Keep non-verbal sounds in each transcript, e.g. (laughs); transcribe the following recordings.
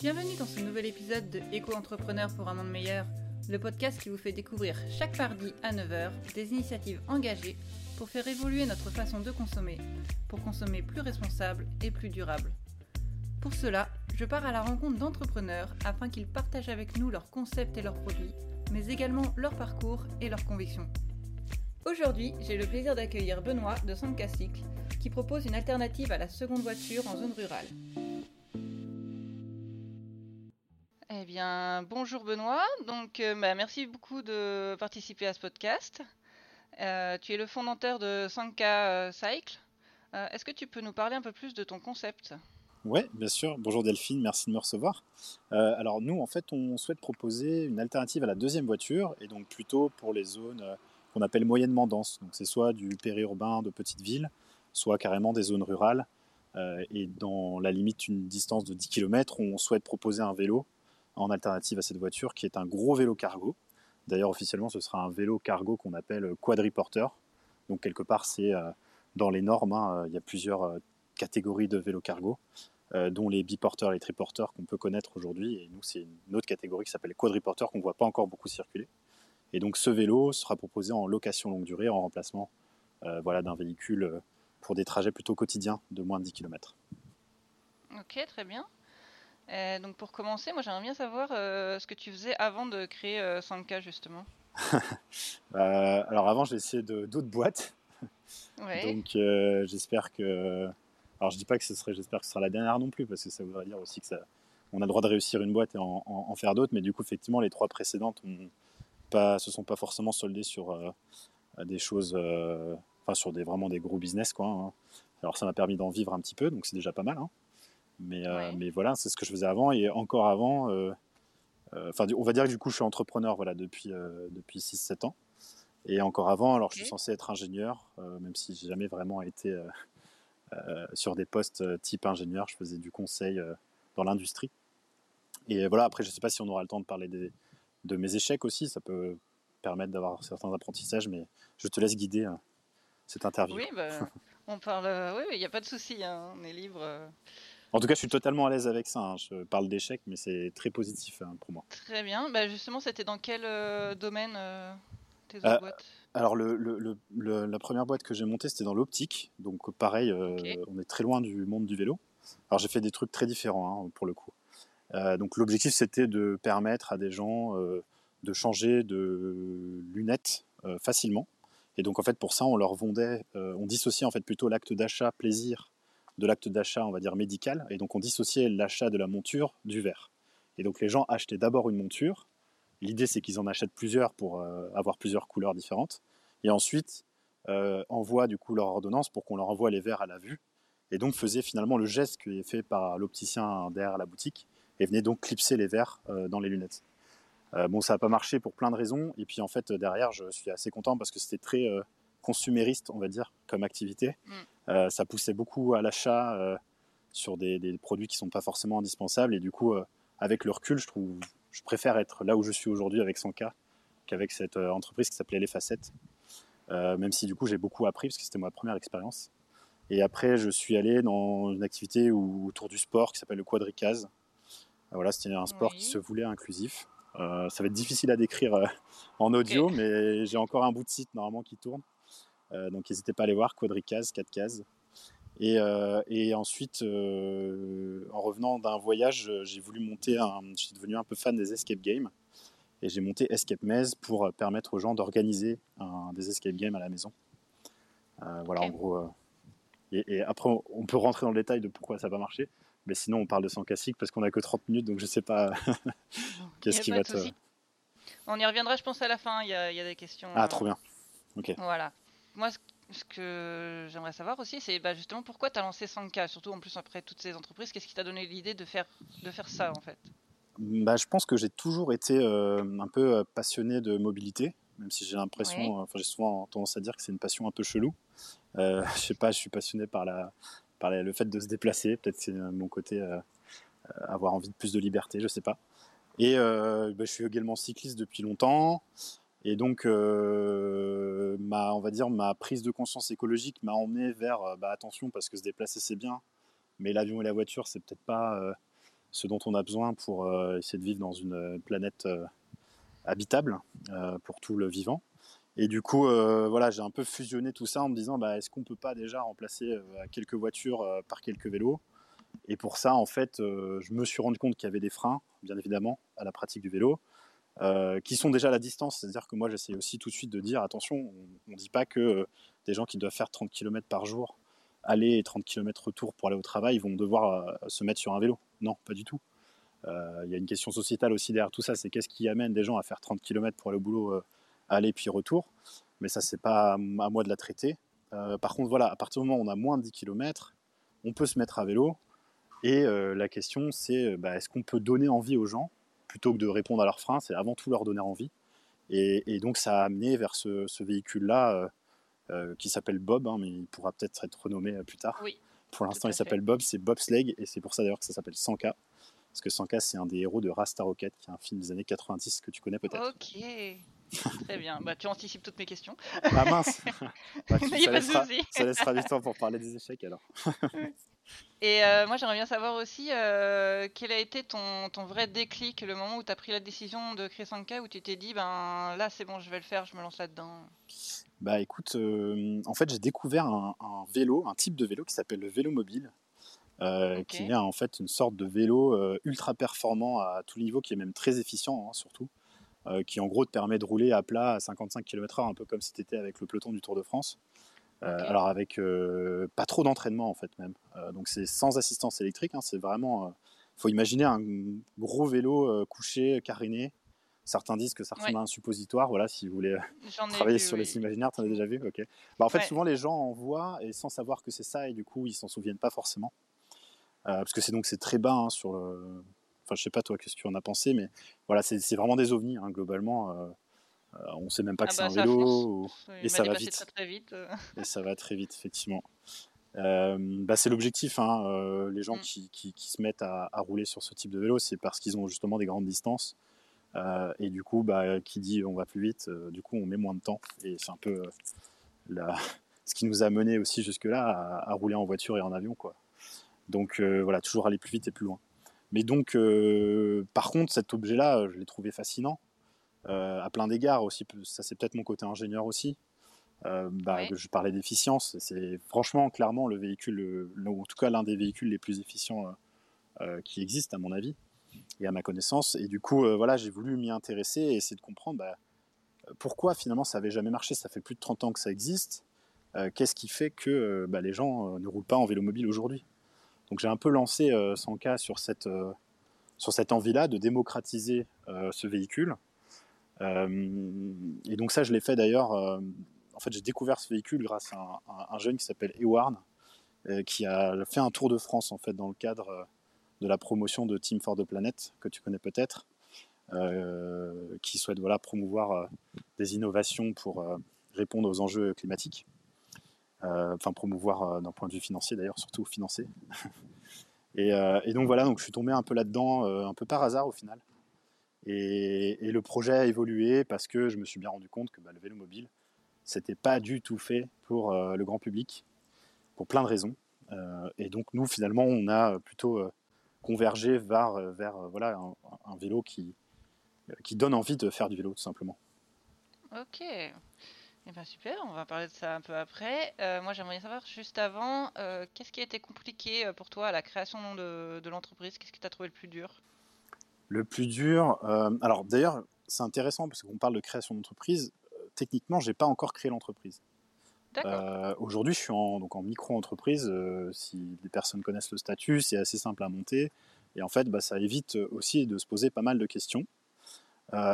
Bienvenue dans ce nouvel épisode de Éco-entrepreneur pour un monde meilleur, le podcast qui vous fait découvrir chaque mardi à 9h des initiatives engagées pour faire évoluer notre façon de consommer, pour consommer plus responsable et plus durable. Pour cela, je pars à la rencontre d'entrepreneurs afin qu'ils partagent avec nous leurs concepts et leurs produits, mais également leur parcours et leurs convictions. Aujourd'hui, j'ai le plaisir d'accueillir Benoît de Sanka Cycle, qui propose une alternative à la seconde voiture en zone rurale. Bonjour Benoît. Donc, euh, bah, merci beaucoup de participer à ce podcast. Euh, tu es le fondateur de Sanka euh, Cycle. Est-ce que tu peux nous parler un peu plus de ton concept? Oui, bien sûr. Bonjour Delphine, merci de me recevoir. alors nous, en fait, on souhaite proposer une alternative à la deuxième voiture, et donc plutôt pour les zones qu'on appelle moyennement denses. Donc c'est soit du périurbain de petites villes, soit carrément des zones rurales. et dans la limite d'une distance de 10 km, on souhaite proposer un vélo en alternative à cette voiture qui est un gros vélo cargo. D'ailleurs, officiellement, ce sera un vélo cargo qu'on appelle quadriporteur. Donc, quelque part, c'est euh, dans les normes, hein, il y a plusieurs euh, catégories de vélos cargo, euh, dont les biporteurs les triporteurs qu'on peut connaître aujourd'hui. Et nous, c'est une autre catégorie qui s'appelle quadriporteur qu'on ne voit pas encore beaucoup circuler. Et donc, ce vélo sera proposé en location longue durée, en remplacement voilà, d'un véhicule pour des trajets plutôt quotidiens de moins de 10 km. Ok, très bien. Euh, donc pour commencer, moi j'aimerais bien savoir euh, ce que tu faisais avant de créer euh, Sanka justement. (laughs) alors avant j'ai essayé d'autres boîtes. (laughs) Donc j'espère que... Alors je dis pas que ce serait, j'espère que ce sera la dernière non plus parce que ça voudrait dire aussi que ça, on a le droit de réussir une boîte et en, faire d'autres, mais du coup effectivement les trois précédentes ont pas, se sont pas forcément soldées sur des choses, enfin sur des vraiment des gros business quoi. Hein. Alors ça m'a permis d'en vivre un petit peu, donc c'est déjà pas mal. Hein. Mais, euh, mais voilà, c'est ce que je faisais avant. Et encore avant, euh, euh, enfin, on va dire que du coup, je suis entrepreneur voilà, depuis, depuis 6-7 ans. Et encore avant, alors je suis censé être ingénieur, même si j'ai jamais vraiment été (laughs) sur des postes type ingénieur. Je faisais du conseil dans l'industrie. Et voilà, après, je ne sais pas si on aura le temps de parler des, de mes échecs aussi. Ça peut permettre d'avoir certains apprentissages, mais je te laisse guider cette interview. Oui, bah, (laughs) on parle. oui, il n'y a pas de souci. Hein, on est libre. En tout cas, je suis totalement à l'aise avec ça. Hein. Je parle d'échec, mais c'est très positif hein, pour moi. Très bien. Bah, justement, c'était dans quel euh, domaine euh, tes autres euh, boîtes? Alors, le, la première boîte que j'ai montée, c'était dans l'optique. Donc, pareil, on est très loin du monde du vélo. Alors, j'ai fait des trucs très différents hein, pour le coup. donc, l'objectif, c'était de permettre à des gens de changer de lunettes facilement. Et donc, en fait, pour ça, on leur vendait, on dissociait en fait plutôt l'acte d'achat plaisir de l'acte d'achat, on va dire médical, et donc on dissociait l'achat de la monture du verre. Et donc les gens achetaient d'abord une monture. L'idée c'est qu'ils en achètent plusieurs pour euh, avoir plusieurs couleurs différentes, et ensuite euh, envoient du coup leur ordonnance pour qu'on leur envoie les verres à la vue, et donc faisaient finalement le geste qui est fait par l'opticien derrière la boutique, et venait donc clipser les verres euh, dans les lunettes. bon, ça n'a pas marché pour plein de raisons, et puis en fait derrière je suis assez content parce que c'était très consumériste, on va dire, comme activité. Mm. Euh, ça poussait beaucoup à l'achat euh, sur des, produits qui sont pas forcément indispensables. Et du coup, euh, avec le recul, je trouve, je préfère être là où je suis aujourd'hui avec 100K qu'avec cette entreprise qui s'appelait Les Facettes. même si du coup, j'ai beaucoup appris parce que c'était ma première expérience. Et après, je suis allé dans une activité autour du sport qui s'appelle le quadricase. Voilà, c'était un sport qui se voulait inclusif. ça va être difficile à décrire en audio, mais j'ai encore un bout de site normalement qui tourne. Euh, donc n'hésitez pas à aller voir, quadricase, 4 cases. Et, euh, et ensuite, euh, en revenant d'un voyage, j'ai voulu monter un. Je suis devenu un peu fan des escape games. Et j'ai monté Escape Maze pour permettre aux gens d'organiser des escape games à la maison. voilà, en gros. Et, après, on peut rentrer dans le détail de pourquoi ça n'a pas marché. Mais sinon, on parle de 100 classiques parce qu'on a que 30 minutes, donc je sais pas (laughs) qu'est-ce qui va te. On y reviendra, je pense, à la fin. Il y a des questions. Ah, trop bien. Ok. Voilà moi, ce que j'aimerais savoir aussi, c'est bah, justement pourquoi tu as lancé Sanka, surtout en plus après toutes ces entreprises. Qu'est-ce qui t'a donné l'idée de faire, de faire ça en fait? Bah, Je pense que j'ai toujours été euh, un peu euh, passionné de mobilité, même si j'ai l'impression, enfin j'ai souvent tendance à dire que c'est une passion un peu chelou. Euh, je sais pas, je suis passionné par, la, par le fait de se déplacer, peut-être c'est mon côté avoir envie de plus de liberté, je sais pas. Et bah, je suis également cycliste depuis longtemps. Et donc, euh, ma, on va dire, ma prise de conscience écologique m'a emmené vers, euh, bah, attention, parce que se déplacer c'est bien, mais l'avion et la voiture c'est peut-être pas, euh, ce dont on a besoin pour essayer de vivre dans une planète habitable pour tout le vivant. Et du coup, voilà, j'ai un peu fusionné tout ça en me disant, bah, est-ce qu'on peut pas déjà remplacer quelques voitures par quelques vélos? Et pour ça, en fait, je me suis rendu compte qu'il y avait des freins, bien évidemment, à la pratique du vélo. Qui sont déjà à la distance. C'est-à-dire que moi, j'essaie aussi tout de suite de dire attention, on ne dit pas que des gens qui doivent faire 30 km par jour, aller et 30 km retour pour aller au travail, vont devoir se mettre sur un vélo. Non, pas du tout. Euh, il y a une question sociétale aussi derrière tout ça, c'est qu'est-ce qui amène des gens à faire 30 km pour aller au boulot, euh, aller puis retour? Mais ça, c'est pas à moi de la traiter. Euh, par contre, voilà, à partir du moment où on a moins de 10 km, on peut se mettre à vélo. Et la question, c'est bah, est-ce qu'on peut donner envie aux gens plutôt que de répondre à leurs freins C'est avant tout leur donner envie. Et, donc, ça a amené vers ce, véhicule-là qui s'appelle Bob, hein, mais il pourra peut-être être renommé plus tard. Oui, Pour l'instant, il s'appelle Bob, c'est Bobsleigh, et c'est pour ça d'ailleurs que ça s'appelle 100K. Parce que Sanka, c'est un des héros de Rasta Rocket, qui est un film des années 90 que tu connais peut-être. Ok. Très bien. Bah, tu anticipes toutes mes questions. Ah mince (laughs) bah, ça, laissera, ça, laissera, du temps pour parler des échecs alors. (laughs) Et euh, moi, j'aimerais bien savoir aussi euh, quel a été ton, ton, vrai déclic, le moment où tu as pris la décision de créer Sanka, où tu t'es dit, ben là, c'est bon, je vais le faire, je me lance là-dedans. Bah écoute, euh, en fait, j'ai découvert un, un, vélo, un type de vélo qui s'appelle le vélo mobile. Qui est en fait une sorte de vélo ultra performant à tout niveau, qui est même très efficient hein, surtout, qui en gros te permet de rouler à plat à 55 km/h, un peu comme si tu étais avec le peloton du Tour de France. Alors avec pas trop d'entraînement en fait même. donc c'est sans assistance électrique, hein, c'est vraiment... Il faut imaginer un gros vélo couché, caréné, Certains disent que ça ressemble à un suppositoire. Voilà, si vous voulez (laughs) travailler sur les imaginaires, tu en as déjà vu. Ok. Bah, en fait, souvent les gens en voient et sans savoir que c'est ça, et du coup, ils s'en souviennent pas forcément. Euh, parce que c'est donc c'est très bas hein, sur le. Enfin, je sais pas toi, qu'est-ce que tu en as pensé, mais voilà, c'est vraiment des ovnis hein, globalement. Euh, euh, on sait même pas que ah c'est un bah, vélo et ça va vite. Très, vite. et ça va très vite, effectivement. bah, c'est l'objectif. Hein, les gens mm. qui, qui, se mettent à, rouler sur ce type de vélo, c'est parce qu'ils ont justement des grandes distances. et du coup, bah, qui dit on va plus vite, du coup on met moins de temps. Et c'est un peu la... (laughs) ce qui nous a mené aussi jusque-là à, à, rouler en voiture et en avion. quoi. Donc euh, voilà, toujours aller plus vite et plus loin. Mais donc, euh, par contre, cet objet-là, je l'ai trouvé fascinant euh, à plein d'égards aussi. Ça, c'est peut-être mon côté ingénieur aussi. Bah, je parlais d'efficience. C'est franchement, clairement, le véhicule, en tout cas l'un des véhicules les plus efficients qui existent, à mon avis, et à ma connaissance. Et du coup, voilà, j'ai voulu m'y intéresser et essayer de comprendre bah, pourquoi finalement ça n'avait jamais marché. Ça fait plus de 30 ans que ça existe. Qu'est-ce qui fait que bah, les gens ne roulent pas en vélo mobile aujourd'hui? Donc j'ai un peu lancé euh, Sanka sur cette, euh, sur cette envie-là de démocratiser euh, ce véhicule. Et donc ça, je l'ai fait d'ailleurs. en fait, j'ai découvert ce véhicule grâce à un, jeune qui s'appelle Ewan, qui a fait un tour de France en fait dans le cadre de la promotion de Team for the Planet que tu connais peut-être, qui souhaite voilà promouvoir des innovations pour répondre aux enjeux climatiques. Euh, enfin promouvoir euh, d'un point de vue financier d'ailleurs, surtout financier. (laughs) Euh, et, donc voilà, donc je suis tombé un peu là-dedans, un peu par hasard au final. Et, le projet a évolué parce que je me suis bien rendu compte que bah, le vélo mobile, c'était pas du tout fait pour le grand public, pour plein de raisons. et donc nous, finalement, on a plutôt convergé vers, vers voilà, un, vélo qui, qui donne envie de faire du vélo, tout simplement. Ok. Eh ben super, on va parler de ça un peu après. Euh, moi j'aimerais savoir juste avant, euh, qu'est-ce qui a été compliqué euh, pour toi à la création de, l'entreprise? Qu'est-ce que tu as trouvé le plus dur? Le plus dur, alors d'ailleurs c'est intéressant parce qu'on parle de création d'entreprise. techniquement, j'ai pas encore créé l'entreprise. Aujourd'hui, je suis en, donc en micro-entreprise. si les personnes connaissent le statut, c'est assez simple à monter. Et en fait, bah, ça évite aussi de se poser pas mal de questions.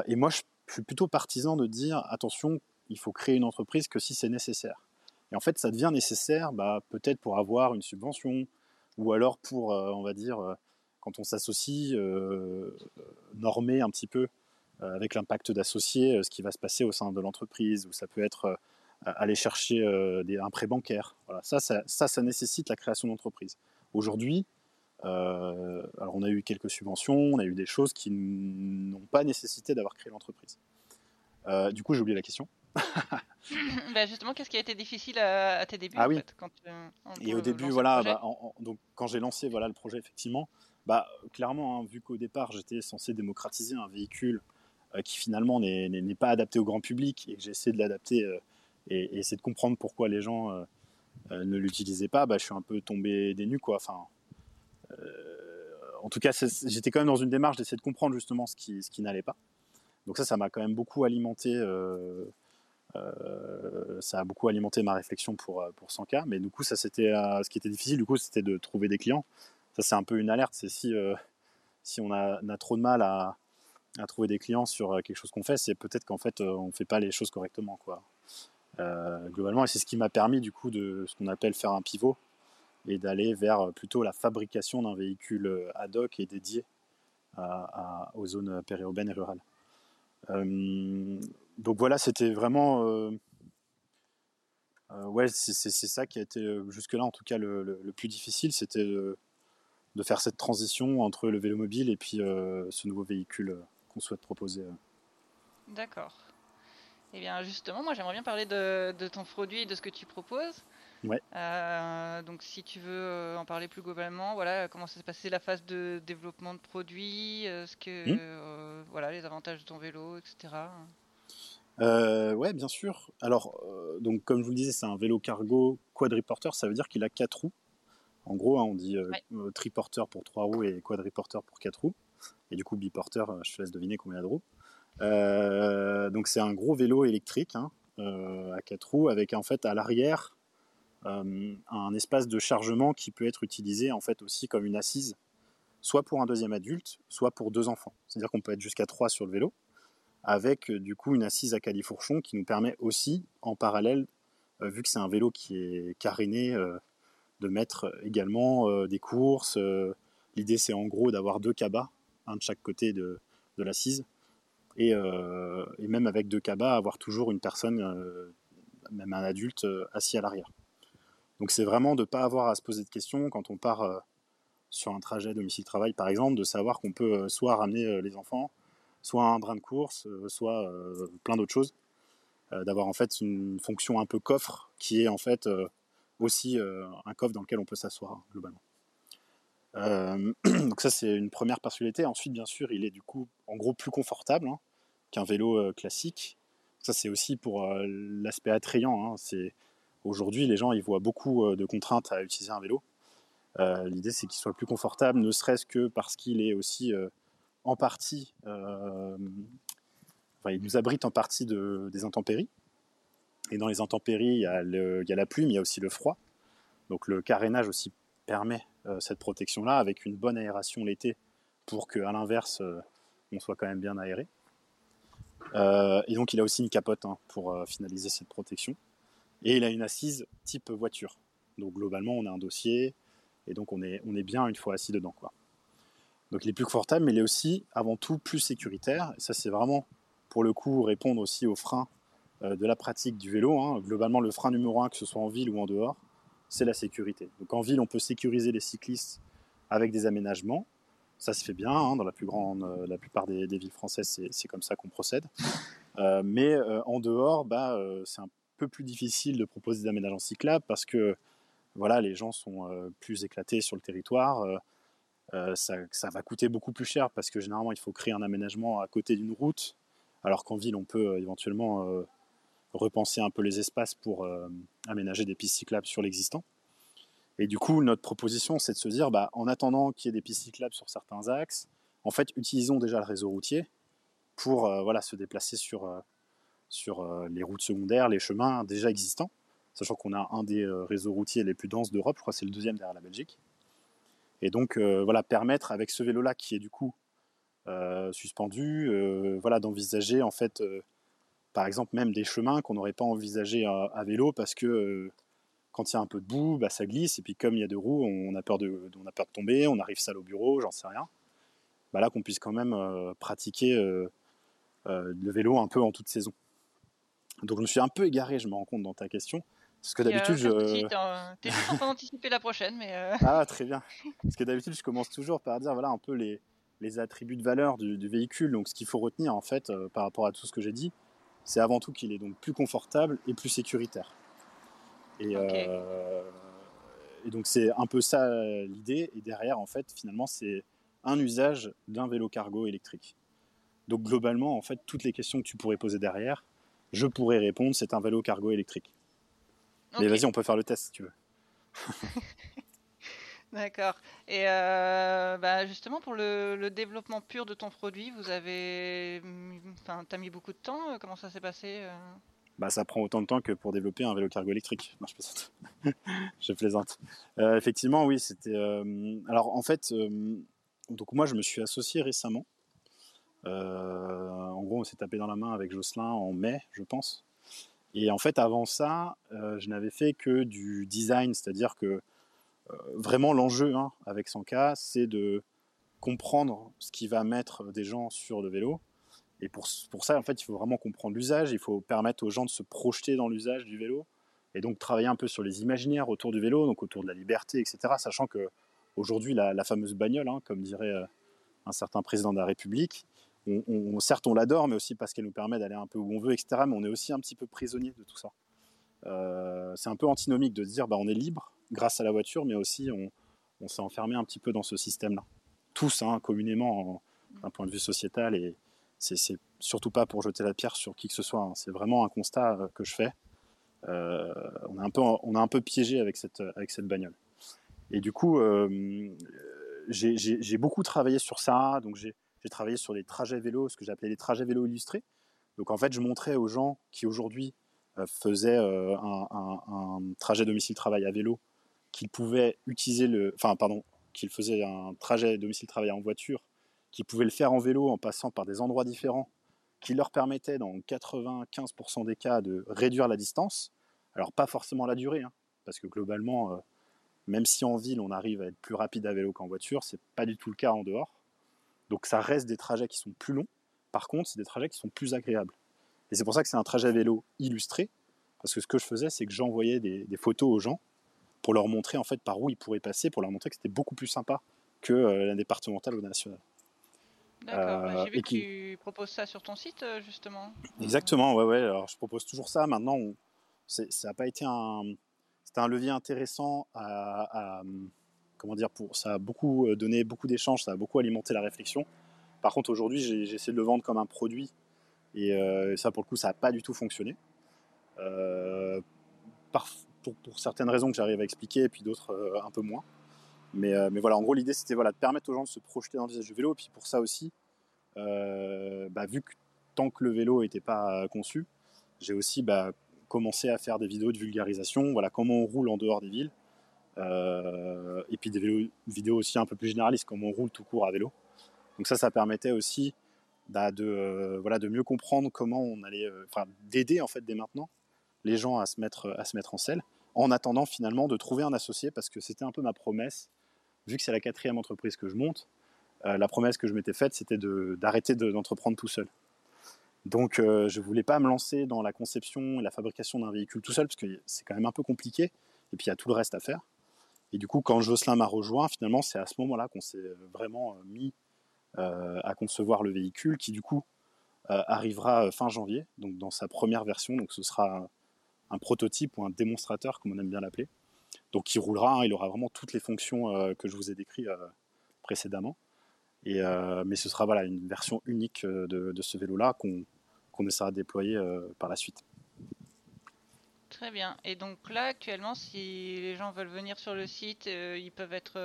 et moi, je suis plutôt partisan de dire attention, il faut créer une entreprise que si c'est nécessaire. Et en fait, ça devient nécessaire bah, peut-être pour avoir une subvention, ou alors pour, euh, on va dire, euh, quand on s'associe, euh, normer un petit peu avec l'impact d'associer ce qui va se passer au sein de l'entreprise, ou ça peut être aller chercher des, un prêt bancaire. Voilà, ça, ça, ça, nécessite la création d'entreprise. Aujourd'hui, alors on a eu quelques subventions, on a eu des choses qui n'ont pas nécessité d'avoir créé l'entreprise. du coup, j'ai oublié la question. (laughs) bah justement, qu'est-ce qui a été difficile à, à tes débuts Ah oui. quand, Et au début, voilà, bah, donc quand j'ai lancé voilà le projet, effectivement, bah, clairement, hein, vu qu'au départ, j'étais censé démocratiser un véhicule euh, qui finalement n'est pas adapté au grand public et que j'ai essayé de l'adapter euh, et, essayer de comprendre pourquoi les gens euh, ne l'utilisaient pas, bah, je suis un peu tombé des nues. Quoi. Enfin, en tout cas, j'étais quand même dans une démarche d'essayer de comprendre justement ce qui, ce qui n'allait pas. Donc ça, ça m'a quand même beaucoup alimenté. ça a beaucoup alimenté ma réflexion pour, pour 100K. Mais du coup, ça, ce qui était difficile, du coup, c'était de trouver des clients. Ça, c'est un peu une alerte. C'est si, si on a, trop de mal à, trouver des clients sur euh, quelque chose qu'on fait, c'est peut-être qu'en fait euh, on ne fait pas les choses correctement. Quoi. Euh, globalement, et c'est ce qui m'a permis du coup de ce qu'on appelle faire un pivot et d'aller vers plutôt la fabrication d'un véhicule ad hoc et dédié aux zones périurbaines et rurales. donc voilà, c'était vraiment ouais, c'est ça qui a été jusque-là en tout cas le, plus difficile, c'était de, faire cette transition entre le vélo mobile et puis ce nouveau véhicule qu'on souhaite proposer. Euh. D'accord. Et eh bien justement, moi j'aimerais bien parler de, ton produit et de ce que tu proposes. Ouais. Euh, donc si tu veux euh, en parler plus globalement, voilà, comment ça s'est passé la phase de développement de produit, ce que, hmm. voilà, les avantages de ton vélo, etc. ouais, bien sûr. Alors, donc comme je vous le disais, c'est un vélo cargo quadriporteur, ça veut dire qu'il a quatre roues. En gros, hein, on dit triporteur pour trois roues et quadriporteur pour quatre roues. Et du coup, biporteur, euh, je te laisse deviner combien il y a de roues. Euh, donc c'est un gros vélo électrique hein, euh, à quatre roues avec en fait à l'arrière un espace de chargement qui peut être utilisé en fait aussi comme une assise, soit pour un deuxième adulte, soit pour deux enfants. C'est-à-dire qu'on peut être jusqu'à trois sur le vélo, avec du coup une assise à califourchon qui nous permet aussi en parallèle, vu que c'est un vélo qui est caréné, de mettre également des courses. L'idée c'est en gros d'avoir deux cabas un de chaque côté de, de l'assise. Et, euh, et, même avec deux cabas, avoir toujours une personne, euh, même un adulte, euh, assis à l'arrière. Donc c'est vraiment de ne pas avoir à se poser de questions quand on part sur un trajet domicile-travail, par exemple, de savoir qu'on peut soit ramener les enfants, soit un brin de course, soit plein d'autres choses. D'avoir en fait une fonction un peu coffre qui est en fait aussi un coffre dans lequel on peut s'asseoir globalement. Euh, (clears throat) donc ça c'est une première particularité. Ensuite bien sûr il est du coup en gros plus confortable hein, qu'un vélo euh, classique. Ça c'est aussi pour euh, l'aspect attrayant. Hein. C'est aujourd'hui les gens ils voient beaucoup de contraintes à utiliser un vélo. L'idée c'est qu'il soit plus confortable, ne serait-ce que parce qu'il est aussi en partie, enfin, il nous abrite en partie de, des intempéries. Et dans les intempéries, il y, a la pluie, mais il y a aussi le froid. Donc le carénage aussi permet euh, cette protection-là avec une bonne aération l'été pour qu'à l'inverse, euh, on soit quand même bien aéré. Euh, et donc il a aussi une capote hein, pour finaliser cette protection. Et il a une assise type voiture. Donc globalement, on a un dossier et donc on est, on est bien une fois assis dedans. Donc il est plus confortable, mais il est aussi avant tout plus sécuritaire. Et ça, c'est vraiment pour le coup répondre aussi aux freins de la pratique du vélo. Hein. Globalement, le frein numéro un, que ce soit en ville ou en dehors, c'est la sécurité. Donc en ville, on peut sécuriser les cyclistes avec des aménagements. Ça se fait bien hein, dans la, plus grande, euh, la plupart des, villes françaises, c'est comme ça qu'on procède. Euh, mais euh, en dehors, bah, c'est un peu plus difficile de proposer des aménagements cyclables parce que voilà, les gens sont plus éclatés sur le territoire. Ça, va coûter beaucoup plus cher parce que généralement, il faut créer un aménagement à côté d'une route, alors qu'en ville, on peut éventuellement repenser un peu les espaces pour euh, aménager des pistes cyclables sur l'existant. Et du coup, notre proposition, c'est de se dire, bah, en attendant qu'il y ait des pistes cyclables sur certains axes, en fait, utilisons déjà le réseau routier pour euh, voilà, se déplacer sur, euh, sur les routes secondaires, les chemins déjà existants, sachant qu'on a un des réseaux routiers les plus denses d'Europe, je crois que c'est le deuxième derrière la Belgique. Et donc, voilà, permettre avec ce vélo-là qui est du coup suspendu, voilà, d'envisager en fait par exemple même des chemins qu'on n'aurait pas envisagé à, vélo parce que euh, quand il y a un peu de boue, bah, ça glisse, et puis comme il y a deux roues, on a peur de, on a peur de tomber, on arrive sale au bureau, j'en sais rien. Bah là qu'on puisse quand même euh, pratiquer euh, le vélo un peu en toute saison. Donc je me suis un peu égaré, je me rends compte dans ta question. Parce que d'habitude, je. T'es juste en train d'anticiper la prochaine, mais. Ah, très bien. Parce que d'habitude, je commence toujours par dire voilà un peu les, les attributs de valeur du, du véhicule, donc ce qu'il faut retenir en fait par rapport à tout ce que j'ai dit c'est avant tout qu'il est donc plus confortable et plus sécuritaire. Et, euh, et donc c'est un peu ça l'idée. Et derrière, en fait, finalement, c'est un usage d'un vélo cargo électrique. Donc globalement, en fait, toutes les questions que tu pourrais poser derrière, je pourrais répondre, c'est un vélo cargo électrique. Mais vas-y, on peut faire le test si tu veux. (laughs) D'accord. Et euh, bah, justement, pour le, développement pur de ton produit, vous avez. Enfin, t'as mis beaucoup de temps euh, Comment ça s'est passé euh? Bah, ça prend autant de temps que pour développer un vélo cargo électrique. Je plaisante. (laughs) effectivement, oui, c'était. alors, en fait, donc moi, je me suis associé récemment. en gros, on s'est tapé dans la main avec Jocelyn en mai, je pense. Et en fait, avant ça, je n'avais fait que du design, c'est-à-dire que vraiment l'enjeu hein, avec Sanka, c'est de comprendre ce qui va mettre des gens sur le vélo. Et pour, ça, en fait, il faut vraiment comprendre l'usage, il faut permettre aux gens de se projeter dans l'usage du vélo, et donc travailler un peu sur les imaginaires autour du vélo, donc autour de la liberté, etc. Sachant que aujourd'hui, la, fameuse bagnole, hein, comme dirait euh, un certain président de la République, certes on l'adore, mais aussi parce qu'elle nous permet d'aller un peu où on veut, etc. Mais on est aussi un petit peu prisonnier de tout ça. Euh, c'est un peu antinomique de dire bah, on est libre, grâce à la voiture, mais aussi on, s'est enfermé un petit peu dans ce système-là. Tous, hein, communément, d'un point de vue sociétal, et c'est surtout pas pour jeter la pierre sur qui que ce soit, hein. c'est vraiment un constat euh, que je fais. Euh, on, est un peu, on a un peu piégé avec cette, avec cette bagnole. Et du coup, euh, j'ai beaucoup travaillé sur ça, donc j'ai travaillé sur les trajets vélo, ce que j'appelais les trajets vélo illustrés. Donc en fait, je montrais aux gens qui aujourd'hui faisaient un trajet domicile-travail à vélo qu'il pouvait utiliser le, enfin pardon, qu'il faisait un trajet domicile-travail en voiture, qu'il pouvait le faire en vélo en passant par des endroits différents, qui leur permettait dans 95% des cas de réduire la distance. Alors pas forcément la durée, hein, parce que globalement, euh, même si en ville on arrive à être plus rapide à vélo qu'en voiture, c'est pas du tout le cas en dehors. Donc ça reste des trajets qui sont plus longs. Par contre, c'est des trajets qui sont plus agréables. Et c'est pour ça que c'est un trajet vélo illustré, parce que ce que je faisais, c'est que j'envoyais des photos aux gens pour leur montrer en fait par où ils pourraient passer, pour leur montrer que c'était beaucoup plus sympa que euh, la départementale ou la nationale. D'accord, bah, j'ai euh, vu que tu proposes ça sur ton site euh, justement. Exactement, ouais, ouais. Alors je propose toujours ça. Maintenant, ça n'a pas été un, c'était un levier intéressant à, comment dire, pour, ça a beaucoup donné beaucoup d'échanges, ça a beaucoup alimenté la réflexion. Par contre, aujourd'hui, j'ai, essayé de le vendre comme un produit et ça, pour le coup, ça n'a pas du tout fonctionné. Par, pour, certaines raisons que j'arrive à expliquer, et puis d'autres euh, un peu moins. Mais, euh, mais, voilà, en gros, l'idée, c'était voilà, de permettre aux gens de se projeter dans le visage du vélo. Et puis pour ça aussi, euh, bah, vu que tant que le vélo n'était pas conçu, j'ai aussi bah, commencé à faire des vidéos de vulgarisation, voilà, comment on roule en dehors des villes. et puis des vidéos aussi un peu plus généralistes, comment on roule tout court à vélo. Donc ça, ça permettait aussi bah, de, voilà, de mieux comprendre comment on allait, enfin d'aider en fait dès maintenant les gens à se mettre, à se mettre en selle en attendant finalement de trouver un associé parce que c'était un peu ma promesse, vu que c'est la quatrième entreprise que je monte, euh, la promesse que je m'étais faite c'était d'arrêter d'entreprendre tout seul. Donc euh, je ne voulais pas me lancer dans la conception et la fabrication d'un véhicule tout seul parce que c'est quand même un peu compliqué et puis il y a tout le reste à faire. Et du coup quand Jocelyn m'a rejoint, finalement c'est à ce moment-là qu'on s'est vraiment mis euh, à concevoir le véhicule qui du coup arrivera fin janvier, donc dans sa première version, donc ce sera un prototype ou un démonstrateur, comme on aime bien l'appeler. Donc il roulera, hein, il aura vraiment toutes les fonctions euh, que je vous ai décrites euh, précédemment. Et, euh, mais ce sera voilà, une version unique de, ce vélo-là qu'on qu'on essaiera de déployer par la suite. Très bien. Et donc là, actuellement, si les gens veulent venir sur le site, ils peuvent être,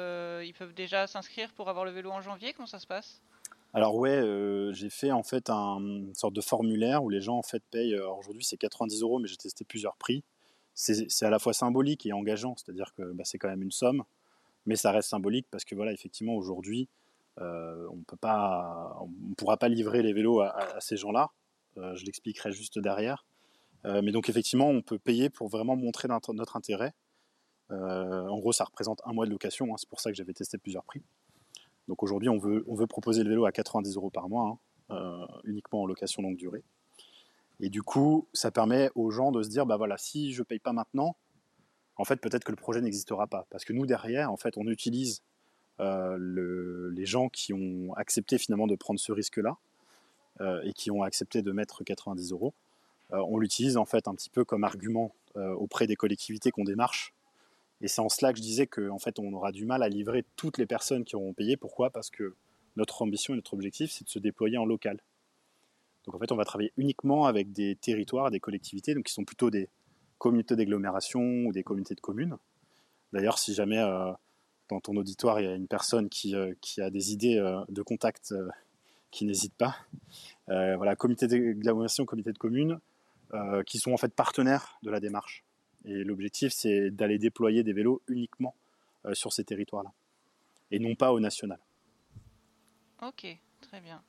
ils peuvent déjà s'inscrire pour avoir le vélo en janvier. Comment ça se passe? Alors ouais, euh, j'ai fait en fait un, une sorte de formulaire où les gens en fait payent. Euh, aujourd'hui c'est 90 euros, mais j'ai testé plusieurs prix. C'est à la fois symbolique et engageant, c'est-à-dire que bah, c'est quand même une somme, mais ça reste symbolique parce que voilà, effectivement aujourd'hui, euh, on on pourra pas livrer les vélos à, ces gens-là. je l'expliquerai juste derrière. mais donc effectivement, on peut payer pour vraiment montrer notre, intérêt. en gros, ça représente un mois de location. Hein, c'est pour ça que j'avais testé plusieurs prix. Donc aujourd'hui, on veut, proposer le vélo à 90 euros par mois, hein, euh, uniquement en location longue durée. Et du coup, ça permet aux gens de se dire, bah voilà, si je ne paye pas maintenant, en fait, peut-être que le projet n'existera pas. Parce que nous, derrière, en fait, on utilise euh, les gens qui ont accepté finalement de prendre ce risque-là euh, et qui ont accepté de mettre 90 euros. on l'utilise en fait un petit peu comme argument auprès des collectivités qu'on démarche et c'est en cela que je disais qu'en fait, on aura du mal à livrer toutes les personnes qui auront payé. Pourquoi? Parce que notre ambition et notre objectif, c'est de se déployer en local. Donc en fait, on va travailler uniquement avec des territoires, des collectivités, donc qui sont plutôt des communautés d'agglomération ou des communautés de communes. D'ailleurs, si jamais euh, dans ton auditoire il y a une personne qui, euh, a des idées euh, de contact, qui n'hésite pas. voilà, comité d'agglomération, comité de communes, qui sont en fait partenaires de la démarche. Et l'objectif, c'est d'aller déployer des vélos uniquement sur ces territoires-là, et non pas au national. Ok, très bien.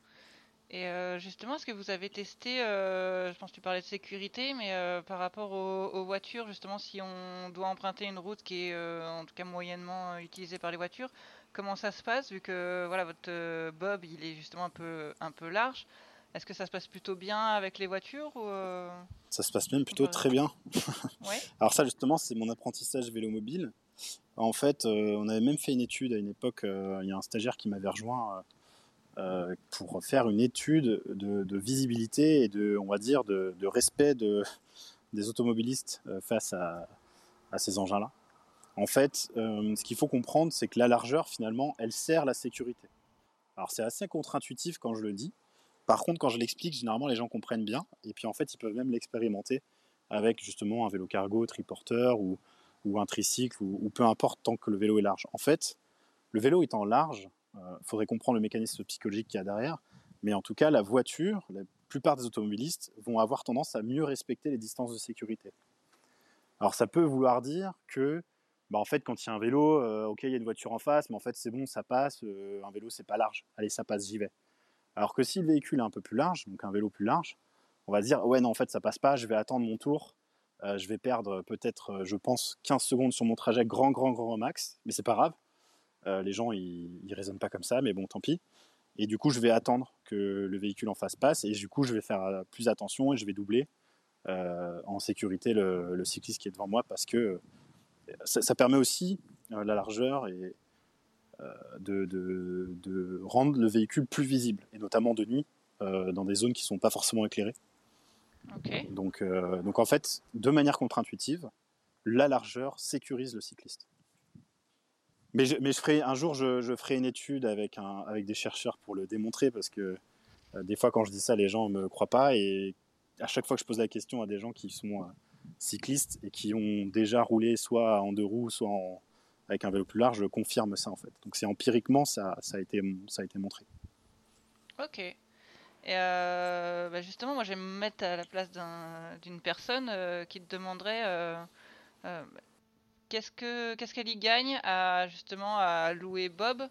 Et euh, justement, est-ce que vous avez testé, euh, je pense que tu parlais de sécurité, mais euh, par rapport aux, voitures, justement, si on doit emprunter une route qui est en tout cas moyennement utilisée par les voitures, comment ça se passe vu que voilà votre Bob il est justement un peu un peu large? Est-ce que ça se passe plutôt bien avec les voitures ou Ça se passe même plutôt très bien. (laughs) ouais. Alors ça justement, c'est mon apprentissage vélo mobile. En fait, on avait même fait une étude à une époque. il y a un stagiaire qui m'avait rejoint euh, pour faire une étude de, visibilité et de, on va dire, de, respect de, des automobilistes euh, face à, ces engins-là. En fait, euh, ce qu'il faut comprendre, c'est que la largeur, finalement, elle sert la sécurité. Alors c'est assez contre-intuitif quand je le dis. Par contre, quand je l'explique, généralement les gens comprennent bien. Et puis en fait, ils peuvent même l'expérimenter avec justement un vélo cargo, triporteur ou, ou un tricycle ou, peu importe tant que le vélo est large. En fait, le vélo étant large, il euh, faudrait comprendre le mécanisme psychologique qu'il y a derrière. Mais en tout cas, la voiture, la plupart des automobilistes vont avoir tendance à mieux respecter les distances de sécurité. Alors ça peut vouloir dire que, bah, en fait, quand il y a un vélo, euh, ok, il y a une voiture en face, mais en fait c'est bon, ça passe. Euh, un vélo, c'est pas large. Allez, ça passe, j'y vais. Alors que si le véhicule est un peu plus large, donc un vélo plus large, on va dire ouais non, en fait ça passe pas. Je vais attendre mon tour. je vais perdre peut-être, je pense, 15 secondes sur mon trajet grand, grand, grand max, mais c'est pas grave. Euh, les gens, ils, ne raisonnent pas comme ça, mais bon, tant pis. Et du coup, je vais attendre que le véhicule en face passe, et du coup, je vais faire euh, plus attention et je vais doubler euh, en sécurité le, cycliste qui est devant moi, parce que ça, permet aussi la largeur et de, rendre le véhicule plus visible, et notamment de nuit, dans des zones qui ne sont pas forcément éclairées. Donc, donc en fait, de manière contre-intuitive, la largeur sécurise le cycliste. Mais, je, mais je ferai, un jour, je, ferai une étude avec, un, avec des chercheurs pour le démontrer parce que euh, des fois, quand je dis ça, les gens ne me croient pas. Et à chaque fois que je pose la question à des gens qui sont euh, cyclistes et qui ont déjà roulé soit en deux roues, soit avec un vélo plus large, je confirme ça en fait. Donc c'est empiriquement, ça, ça, a été, ça a été montré. Ok. Et euh, bah, justement, moi, je vais me mettre à la place d'une personne qui te demanderait qu'est-ce que qu'est-ce qu'elle y gagne à justement à louer Bob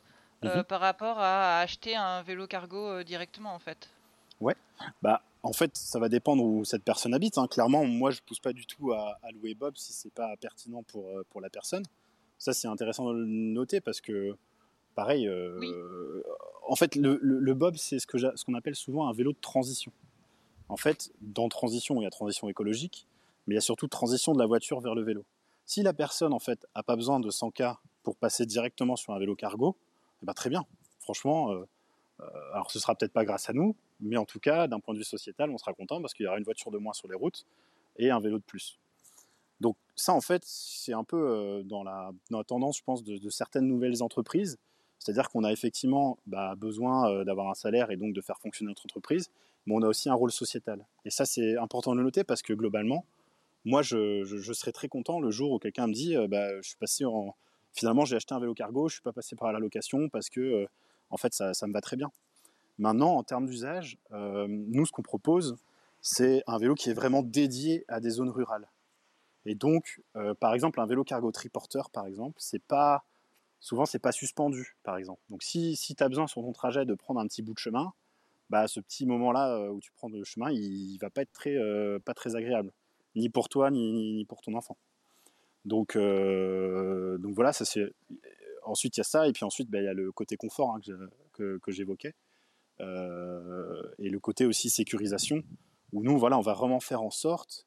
euh, mhm. par rapport à, acheter un vélo cargo euh, directement en fait? Ouais, bah en fait ça va dépendre où cette personne habite. Hein. Clairement, moi je pousse pas du tout à, louer Bob si c'est pas pertinent pour euh, pour la personne. Ça c'est intéressant de le noter parce que pareil, en fait le, le, Bob c'est ce qu'on appelle souvent un vélo de transition. En fait, dans transition, il y a transition écologique, mais il y a surtout transition de la voiture vers le vélo. Si la personne en fait a pas besoin de 100K pour passer directement sur un vélo cargo, eh ben, très bien. Franchement, euh, euh, alors ce sera peut-être pas grâce à nous, mais en tout cas, d'un point de vue sociétal, on sera content parce qu'il y aura une voiture de moins sur les routes et un vélo de plus. Ça, en fait, c'est un peu euh, dans, la, tendance, je pense, de, certaines nouvelles entreprises. C'est-à-dire qu'on a effectivement bah, besoin d'avoir un salaire et donc de faire fonctionner notre entreprise, mais on a aussi un rôle sociétal. Et ça, c'est important de le noter parce que globalement, moi, je, serais très content le jour où quelqu'un me dit, bah, je suis passé en, finalement, j'ai acheté un vélo cargo, je suis pas passé par la location parce que, en fait, ça, me va très bien. Maintenant, en termes d'usage, nous, ce qu'on propose, c'est un vélo qui est vraiment dédié à des zones rurales. Et donc, par exemple, un vélo cargo triporteur, par exemple, c'est pas souvent c'est pas suspendu, par exemple. Donc, si, si tu as besoin sur ton trajet de prendre un petit bout de chemin, bah, ce petit moment-là où tu prends le chemin, il, ne va pas être très, pas très agréable ni pour toi, ni, pour ton enfant. Donc, euh, donc voilà, ça c'est. Ensuite, il y a ça, et puis ensuite, ben, il y a le côté confort hein, que, j'évoquais, euh, et le côté aussi sécurisation, où nous, voilà, on va vraiment faire en sorte,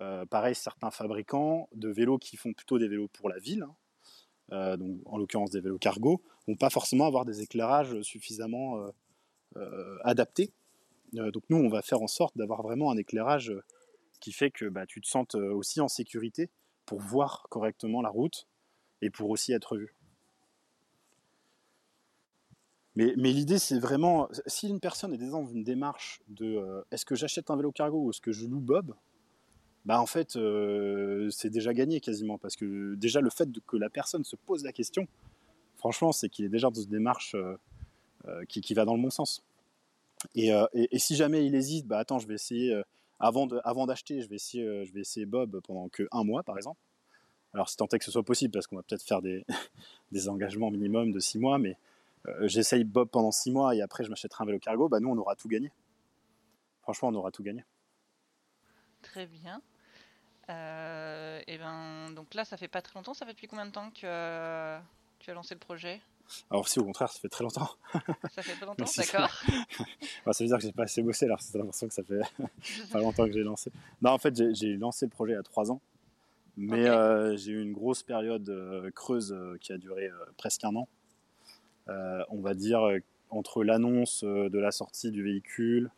euh, pareil, certains fabricants de vélos qui font plutôt des vélos pour la ville, hein, donc en l'occurrence des vélos cargo, vont pas forcément avoir des éclairages suffisamment adaptés. donc nous, on va faire en sorte d'avoir vraiment un éclairage qui fait que bah, tu te sentes euh, aussi en sécurité pour voir correctement la route et pour aussi être vu. Mais, mais l'idée, c'est vraiment, si une personne est dans une démarche de est-ce que j'achète un vélo cargo ou est-ce que je loue Bob, bah en fait, c'est déjà gagné quasiment. Parce que déjà, le fait que la personne se pose la question, franchement, c'est qu'il est déjà dans une démarche qui, qui, va dans le bon sens. Et, et, si jamais il hésite, bah attends, je vais essayer, avant d'acheter, avant je, vais essayer, je vais essayer Bob pendant que un mois, par exemple. Alors, si tant est que ce soit possible, parce qu'on va peut-être faire des, (laughs) des engagements minimum de six mois, mais euh, j'essaye Bob pendant six mois et après je m'achèterai un vélo cargo, bah nous on aura tout gagné. Franchement, on aura tout gagné. Très bien. Euh, et ben donc là, ça fait pas très longtemps. Ça fait depuis combien de temps que tu as, tu as lancé le projet? Alors si au contraire, ça fait très longtemps. Ça fait très longtemps, (laughs) d'accord. ça... veut dire que j'ai pas assez bossé, alors c'est l'impression que ça fait (laughs) pas longtemps que j'ai lancé. Non, en fait, j'ai lancé le projet a trois ans, mais euh, j'ai eu une grosse période creuse qui a duré presque un an. Euh, on va dire, euh, entre l'annonce euh, de la sortie du véhicule,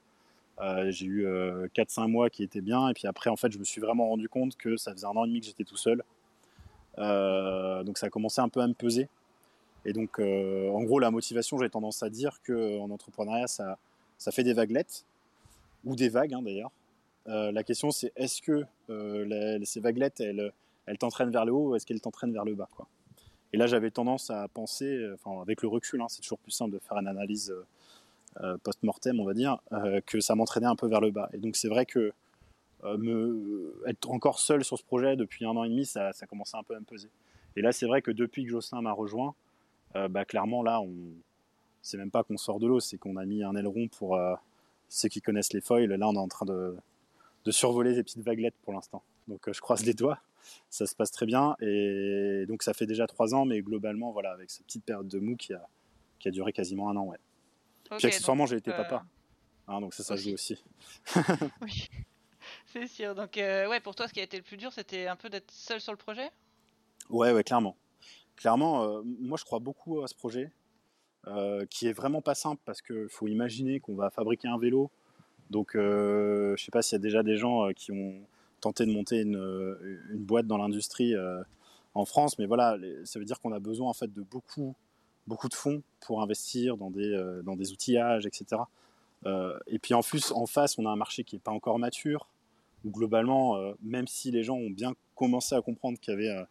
j'ai eu 4-5 mois qui étaient bien, et puis après, en fait, je me suis vraiment rendu compte que ça faisait un an et demi que j'étais tout seul. donc ça a commencé un peu à me peser. Et donc, en gros, la motivation, j'ai tendance à dire qu'en entrepreneuriat, ça, ça fait des vaguelettes, ou des vagues hein, d'ailleurs. la question, c'est est-ce que ces vaguelettes, elles, elles t'entraînent vers le haut ou est-ce qu'elles t'entraînent vers le bas quoi? Et là, j'avais tendance à penser, euh, enfin, avec le recul, hein, c'est toujours plus simple de faire une analyse euh, euh, post-mortem, on va dire, que ça m'entraînait un peu vers le bas. Et donc, c'est vrai que me, être encore seul sur ce projet depuis un an et demi, ça, ça commençait un peu à me peser. Et là, c'est vrai que depuis que Jocelyn m'a rejoint, bah, clairement, là, on, c'est même pas qu'on sort de l'eau, c'est qu'on a mis un aileron pour ceux qui connaissent les foils. Là, on est en train de, de survoler les petites vaguelettes pour l'instant. Donc, je croise les doigts ça se passe très bien. Et donc ça fait déjà trois ans, mais globalement, voilà, avec cette petite période de mou qui a, qui a duré quasiment un an, ouais. Puis accessoirement, j'ai été papa. Euh, hein, donc ça, ça joue aussi. (laughs) oui, c'est sûr. Donc euh, ouais, pour toi, ce qui a été le plus dur, c'était un peu d'être seul sur le projet? Ouais, ouais, clairement. Clairement, euh, moi, je crois beaucoup à ce projet. qui est vraiment pas simple parce qu'il faut imaginer qu'on va fabriquer un vélo. Donc, je sais pas s'il y a déjà des gens qui ont tenter de monter une, euh, une boîte dans l'industrie euh, en France, mais voilà, ça veut dire qu'on a besoin en fait de beaucoup, beaucoup de fonds pour investir dans des, euh, dans des outillages, etc. et puis en plus, en face, on a un marché qui n'est pas encore mature, où globalement, même si les gens ont bien commencé à comprendre qu'il y avait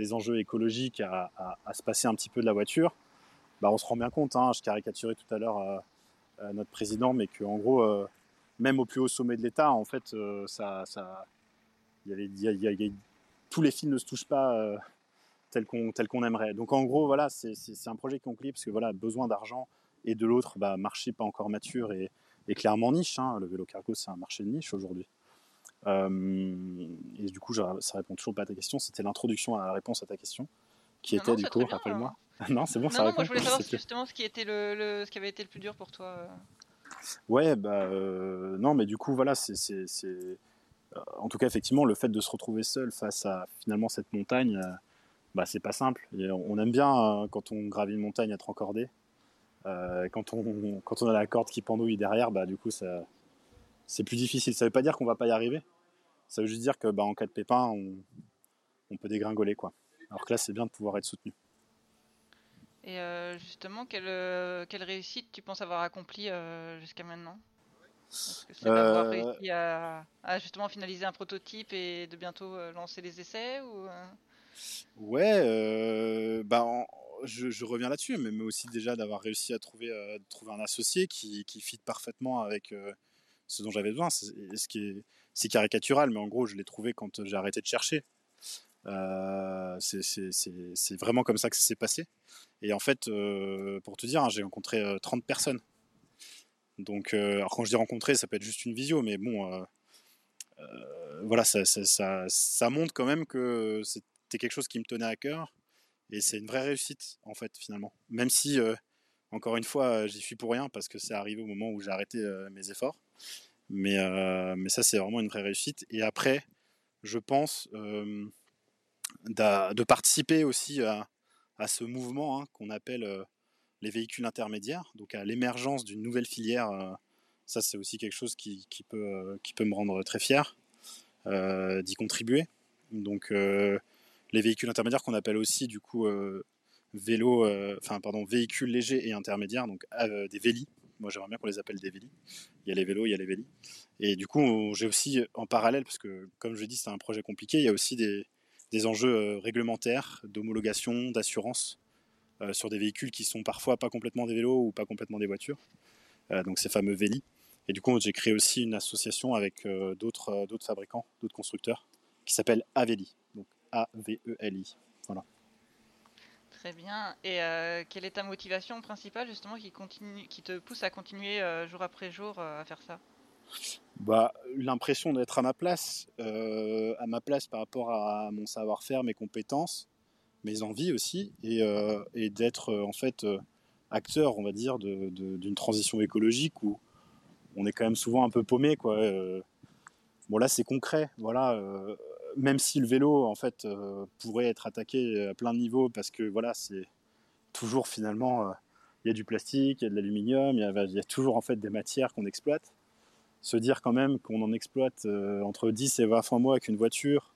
des enjeux écologiques à, se passer un petit peu de la voiture, bah, on se rend bien compte, hein, je caricaturais tout à l'heure notre président, mais qu'en gros, même au plus haut sommet de l'État, en fait, ça, tous les fils ne se touchent pas euh, tel qu'on aimerait. Donc en gros, voilà, c'est un projet conclu parce que voilà, besoin d'argent et de l'autre, bah, marché pas encore mature et, clairement niche. Hein. Le vélo cargo, c'est un marché de niche aujourd'hui. Euh, et du coup, ça répond toujours pas à ta question. C'était l'introduction à la réponse à ta question, qui était du coup, rappelle-moi. Hein. (laughs) non, c'est bon, ça répond. Moi, je voulais savoir (laughs) justement ce qui était le, ce qui avait été le plus dur pour toi. Euh. Ouais, bah non, mais du coup, voilà, c'est euh, en tout cas, effectivement, le fait de se retrouver seul face à finalement cette montagne, euh, bah, c'est pas simple. on aime bien hein, quand on gravit une montagne être encordé. Euh, quand, on, quand on a la corde qui pendouille derrière, bah, du coup, ça, c'est plus difficile. Ça veut pas dire qu'on va pas y arriver. Ça veut juste dire que bah, en cas de pépin, on, on peut dégringoler. Quoi. Alors que là, c'est bien de pouvoir être soutenu. Et justement, quelle, quelle, réussite tu penses avoir accompli jusqu'à maintenant? C'est d'avoir euh, réussi à, justement finaliser un prototype et de bientôt euh, lancer les essais ou... Euh? Ouais, bah, je, reviens là-dessus, mais, aussi déjà d'avoir réussi à trouver, trouver un associé qui, qui fit parfaitement avec ce dont j'avais besoin. ce qui est, c'est caricatural, mais en gros, je l'ai trouvé quand j'ai arrêté de chercher. c'est vraiment comme ça que ça s'est passé. Et en fait, pour te dire, hein, j'ai rencontré 30 personnes donc, euh, alors quand je dis rencontrer, ça peut être juste une visio, mais bon, euh, euh, voilà, ça, ça, ça, montre quand même que c'était quelque chose qui me tenait à cœur. Et c'est une vraie réussite, en fait, finalement. Même si, encore une fois, j'y suis pour rien, parce que c'est arrivé au moment où j'ai arrêté mes efforts. Mais, mais ça, c'est vraiment une vraie réussite. Et après, je pense de participer aussi à, à ce mouvement hein, qu'on appelle les véhicules intermédiaires, donc à l'émergence d'une nouvelle filière. Euh, ça, c'est aussi quelque chose qui, peut, euh, qui peut me rendre très fier euh, d'y contribuer. Donc, les véhicules intermédiaires qu'on appelle aussi du coup vélos, enfin pardon, véhicules légers et intermédiaires, donc des vélis. Moi, j'aimerais bien qu'on les appelle des vélis. Il y a les vélos, il y a les vélis. Et du coup, j'ai aussi en parallèle, parce que comme je l'ai dit, c'est un projet compliqué, il y a aussi des, enjeux réglementaires, d'homologation, d'assurance sur des véhicules qui sont parfois pas complètement des vélos ou pas complètement des voitures. donc ces fameux vélis. Et du coup, j'ai créé aussi une association avec d'autres d'autres fabricants, d'autres constructeurs, qui s'appelle Aveli. A-V-E-L-I. Voilà. Très bien. Et euh, quelle est ta motivation principale justement qui, continue, qui te pousse à continuer euh, jour après jour euh, à faire ça? Bah, L'impression d'être à ma place, à ma place par rapport à mon savoir-faire, mes compétences, mes envies aussi, et, et d'être en fait acteur, on va dire, d'une de, transition écologique où on est quand même souvent un peu paumé. Quoi. bon là c'est concret, voilà même si le vélo en fait euh, pourrait être attaqué à plein de niveaux parce que voilà c'est toujours finalement euh, il y a du plastique, il y a de l'aluminium, il y, a toujours en fait des matières qu'on exploite. Se dire quand même qu'on en exploite euh, entre 10 et 20 fois moins qu'une voiture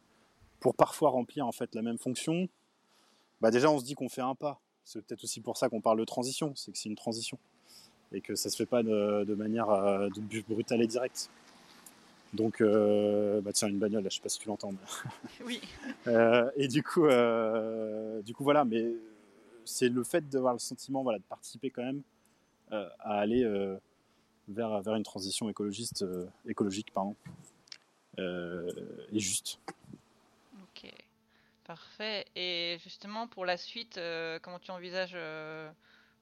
pour parfois remplir en fait la même fonction, bah déjà on se dit qu'on fait un pas. C'est peut-être aussi pour ça qu'on parle de transition, c'est que c'est une transition et que ça se fait pas de, de manière brutale et directe. Donc, euh, bah tiens, une bagnole, là, je sais pas si tu l'entends. (laughs) Oui. (laughs) Euh, et du coup, euh, du coup, voilà, mais c'est le fait d'avoir le sentiment, voilà, de participer quand même à aller vers, vers une transition écologiste, écologique, pardon, et juste. Ok, parfait. Et justement, pour la suite, comment tu envisages,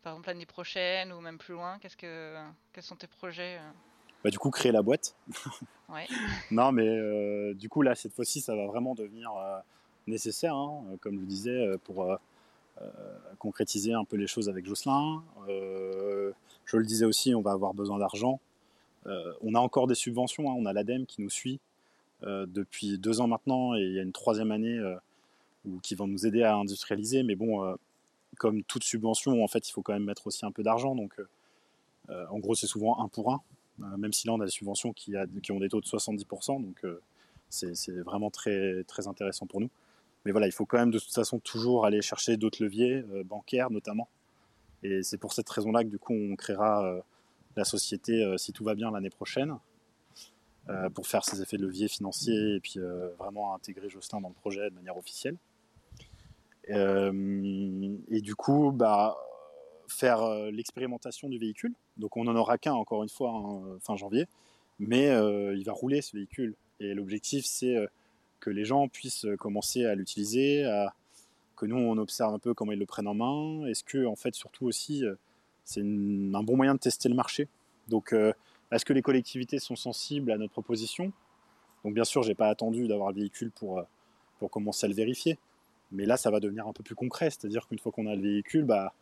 par exemple, l'année prochaine ou même plus loin, qu'est-ce que, quels sont tes projets bah, du coup créer la boîte. (laughs) non, mais euh, du coup là cette fois-ci ça va vraiment devenir euh, nécessaire, hein, comme je le disais, euh, pour concrétiser un peu les choses avec Jocelyn. je le disais aussi, on va avoir besoin d'argent. on a encore des subventions, hein, on a l'ADEME qui nous suit depuis deux ans maintenant et il y a une troisième année qui vont nous aider à industrialiser. Mais bon, comme toute subvention, en fait, il faut quand même mettre aussi un peu d'argent. Donc, en gros, c'est souvent un pour un. Euh, même si là on a des subventions qui, ont des taux de 70%, donc euh, c'est vraiment très, très intéressant pour nous. Mais voilà, il faut quand même de toute façon toujours aller chercher d'autres leviers, euh, bancaires notamment. Et c'est pour cette raison-là que du coup on créera la société, si tout va bien, l'année prochaine, pour faire ces effets de levier financiers et puis vraiment intégrer Jocelyn dans le projet de manière officielle. et du coup, bah, faire euh, l'expérimentation du véhicule. Donc on n'en aura qu'un encore une fois hein, fin janvier, mais euh, il va rouler ce véhicule. Et l'objectif c'est euh, que les gens puissent commencer à l'utiliser, que nous on observe un peu comment ils le prennent en main. Est-ce que en fait surtout aussi c'est un bon moyen de tester le marché? Donc est-ce que les collectivités sont sensibles à notre proposition? Donc bien sûr j'ai pas attendu d'avoir le véhicule pour pour commencer à le vérifier. Mais là, ça va devenir un peu plus concret, c'est-à-dire qu'une fois qu'on a le véhicule, bah,